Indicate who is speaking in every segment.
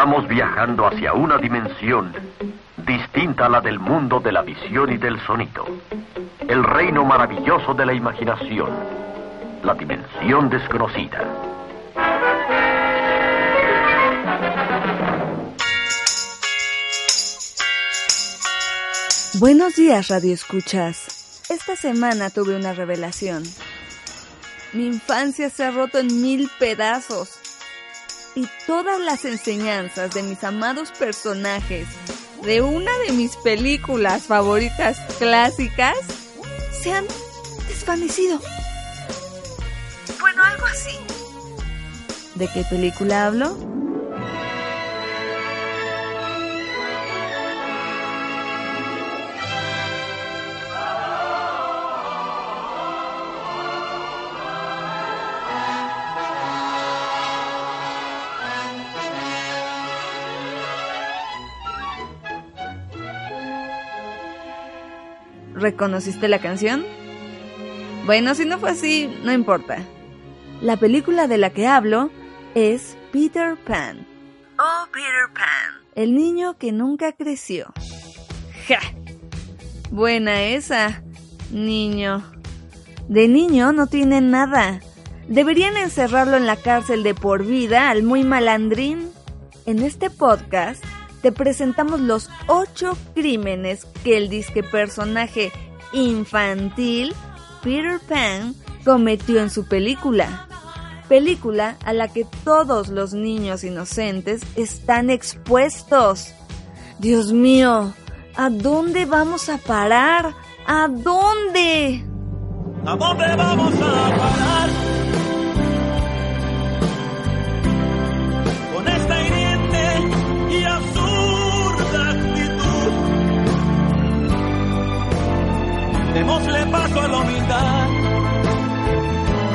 Speaker 1: Estamos viajando hacia una dimensión distinta a la del mundo de la visión y del sonido. El reino maravilloso de la imaginación. La dimensión desconocida.
Speaker 2: Buenos días, Radio Escuchas. Esta semana tuve una revelación. Mi infancia se ha roto en mil pedazos y todas las enseñanzas de mis amados personajes de una de mis películas favoritas clásicas se han desvanecido. Bueno, algo así. ¿De qué película hablo? ¿Reconociste la canción? Bueno, si no fue así, no importa. La película de la que hablo es Peter Pan. Oh, Peter Pan. El niño que nunca creció. ¡Ja! Buena esa, niño. De niño no tiene nada. Deberían encerrarlo en la cárcel de por vida al muy malandrín. En este podcast te presentamos los ocho crímenes que el disque personaje infantil Peter Pan cometió en su película. Película a la que todos los niños inocentes están expuestos. Dios mío, ¿a dónde vamos a parar? ¿A dónde?
Speaker 3: ¿A dónde vamos a parar? Démosle paso a la humildad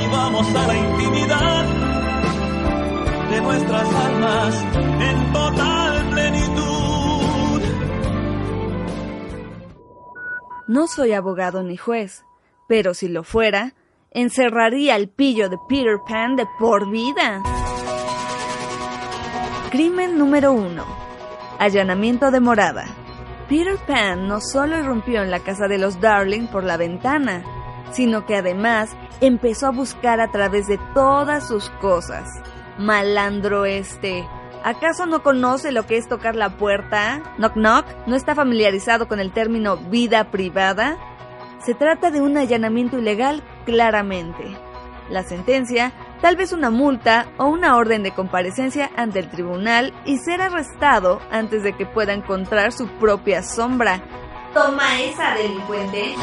Speaker 3: y vamos a la intimidad de nuestras almas en total plenitud.
Speaker 2: No soy abogado ni juez, pero si lo fuera, encerraría al pillo de Peter Pan de por vida. Crimen número 1. Allanamiento de morada. Peter Pan no solo irrumpió en la casa de los Darling por la ventana, sino que además empezó a buscar a través de todas sus cosas. Malandro este. ¿Acaso no conoce lo que es tocar la puerta? Knock knock. ¿No está familiarizado con el término vida privada? Se trata de un allanamiento ilegal claramente. La sentencia, tal vez una multa o una orden de comparecencia ante el tribunal y ser arrestado antes de que pueda encontrar su propia sombra. Toma esa, delincuente.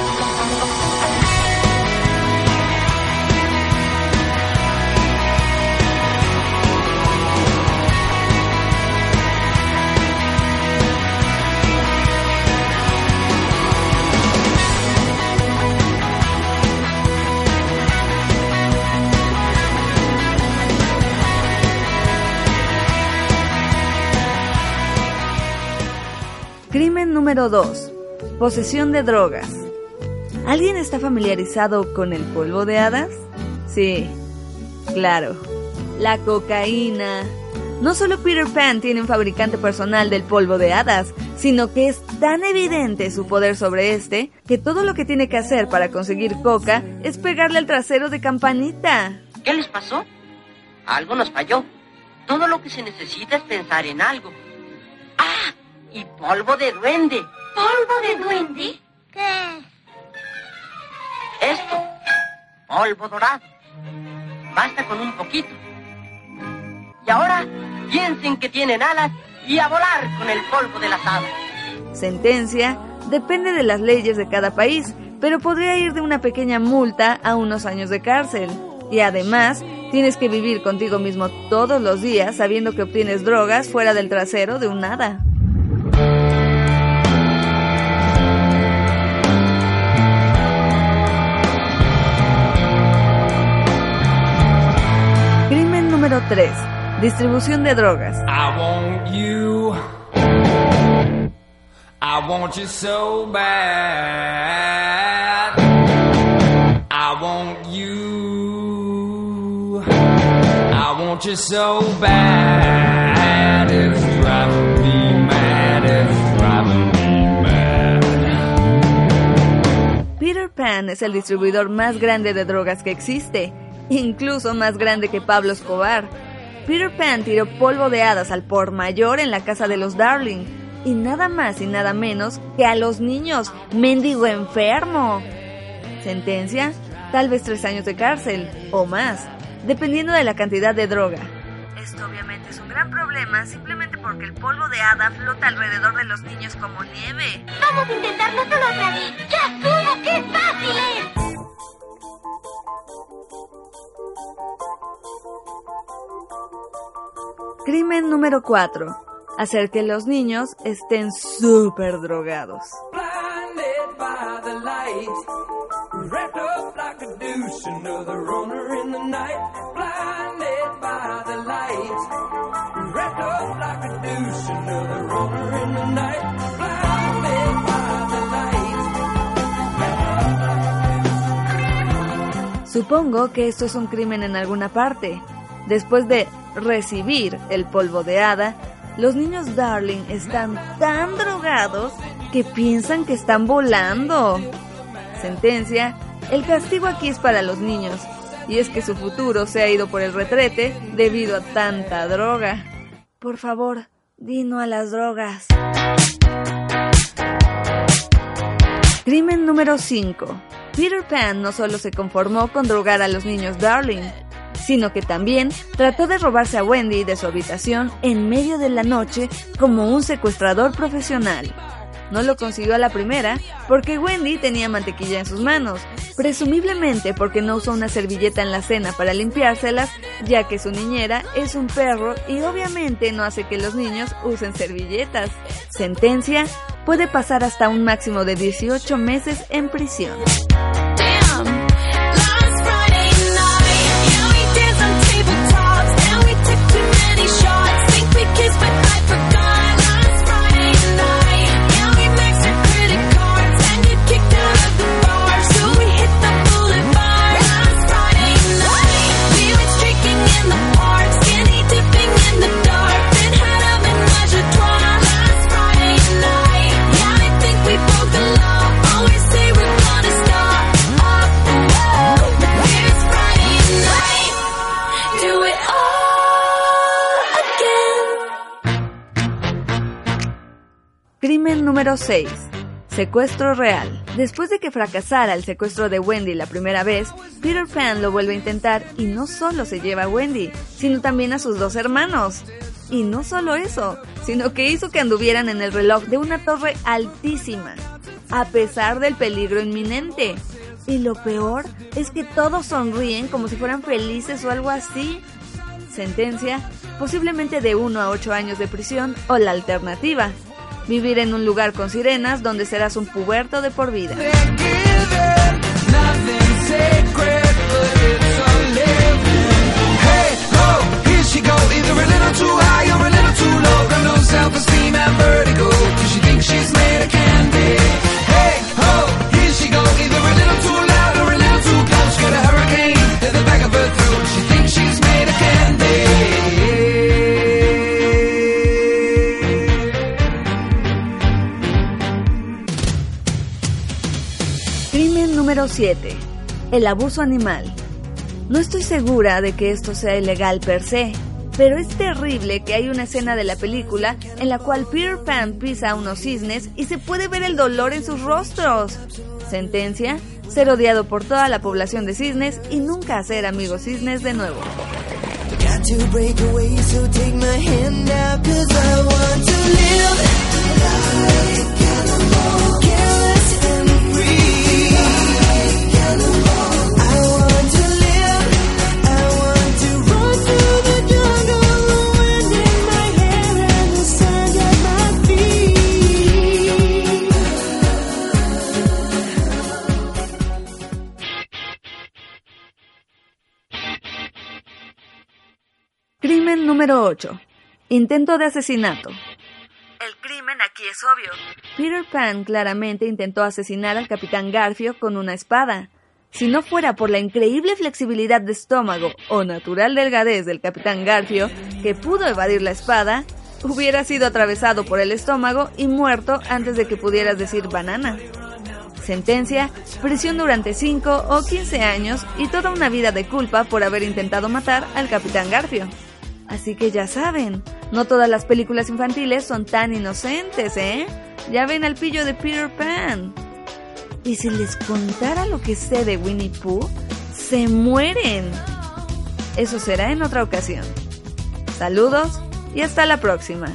Speaker 2: Número 2. Posesión de drogas. ¿Alguien está familiarizado con el polvo de hadas? Sí, claro. La cocaína. No solo Peter Pan tiene un fabricante personal del polvo de hadas, sino que es tan evidente su poder sobre este que todo lo que tiene que hacer para conseguir coca es pegarle al trasero de campanita.
Speaker 4: ¿Qué les pasó? Algo nos falló. Todo lo que se necesita es pensar en algo. Y polvo de duende.
Speaker 5: ¿Polvo de duende? ¿Qué?
Speaker 4: Esto. Polvo dorado. Basta con un poquito. Y ahora piensen que tienen alas y a volar con el polvo de las hadas.
Speaker 2: Sentencia, Depende de las leyes de cada país, pero podría ir de una pequeña multa a unos años de cárcel. Y además, tienes que vivir contigo mismo todos los días sabiendo que obtienes drogas fuera del trasero de un nada. 3. Distribución de drogas.
Speaker 6: I want you. I want you so bad. I want you. I want you so bad. It's driving me mad. It's driving me mad.
Speaker 2: Peter Pan es el distribuidor más grande de drogas que existe, incluso más grande que Pablo Escobar. Peter Pan tiró polvo de hadas al por mayor en la casa de los Darling, y nada más y nada menos que a los niños, mendigo enfermo. Sentencia, tal vez tres años de cárcel o más, dependiendo de la cantidad de droga. Esto obviamente es un gran problema simplemente porque el polvo de hada flota alrededor de los niños como nieve.
Speaker 5: Vamos a intentarlo solo otra vez. ¡Ya estuvo! ¡Qué fácil es!
Speaker 2: Crimen número 4. Hacer que los niños estén súper drogados. Supongo que esto es un crimen en alguna parte. Después de recibir el polvo de hada, los niños Darling están tan drogados que piensan que están volando. Sentencia, el castigo aquí es para los niños, y es que su futuro se ha ido por el retrete debido a tanta droga. Por favor, dino a las drogas. Crimen número 5. Peter Pan no solo se conformó con drogar a los niños Darling, sino que también trató de robarse a Wendy de su habitación en medio de la noche como un secuestrador profesional. No lo consiguió a la primera porque Wendy tenía mantequilla en sus manos, presumiblemente porque no usó una servilleta en la cena para limpiárselas, ya que su niñera es un perro y obviamente no hace que los niños usen servilletas. Sentencia puede pasar hasta un máximo de 18 meses en prisión. Número 6. Secuestro real. Después de que fracasara el secuestro de Wendy la primera vez, Peter Pan lo vuelve a intentar y no solo se lleva a Wendy, sino también a sus dos hermanos. Y no solo eso, sino que hizo que anduvieran en el reloj de una torre altísima, a pesar del peligro inminente. Y lo peor es que todos sonríen como si fueran felices o algo así. Sentencia, posiblemente de 1 a 8 años de prisión o la alternativa, vivir en un lugar con sirenas donde serás un puberto de por vida. 7. El abuso animal. No estoy segura de que esto sea ilegal per se, pero es terrible que hay una escena de la película en la cual Peter Pan pisa a unos cisnes y se puede ver el dolor en sus rostros. Sentencia, ser odiado por toda la población de cisnes y nunca hacer amigos cisnes de nuevo. Número 8. Intento de asesinato. El crimen aquí es obvio. Peter Pan claramente intentó asesinar al capitán Garfio con una espada. Si no fuera por la increíble flexibilidad de estómago o natural delgadez del capitán Garfio, que pudo evadir la espada, hubiera sido atravesado por el estómago y muerto antes de que pudieras decir banana. Sentencia, prisión durante 5 o 15 años y toda una vida de culpa por haber intentado matar al capitán Garfio. Así que ya saben, no todas las películas infantiles son tan inocentes, ¿eh? Ya ven al pillo de Peter Pan. Y si les contara lo que sé de Winnie Pooh, se mueren. Eso será en otra ocasión. Saludos y hasta la próxima.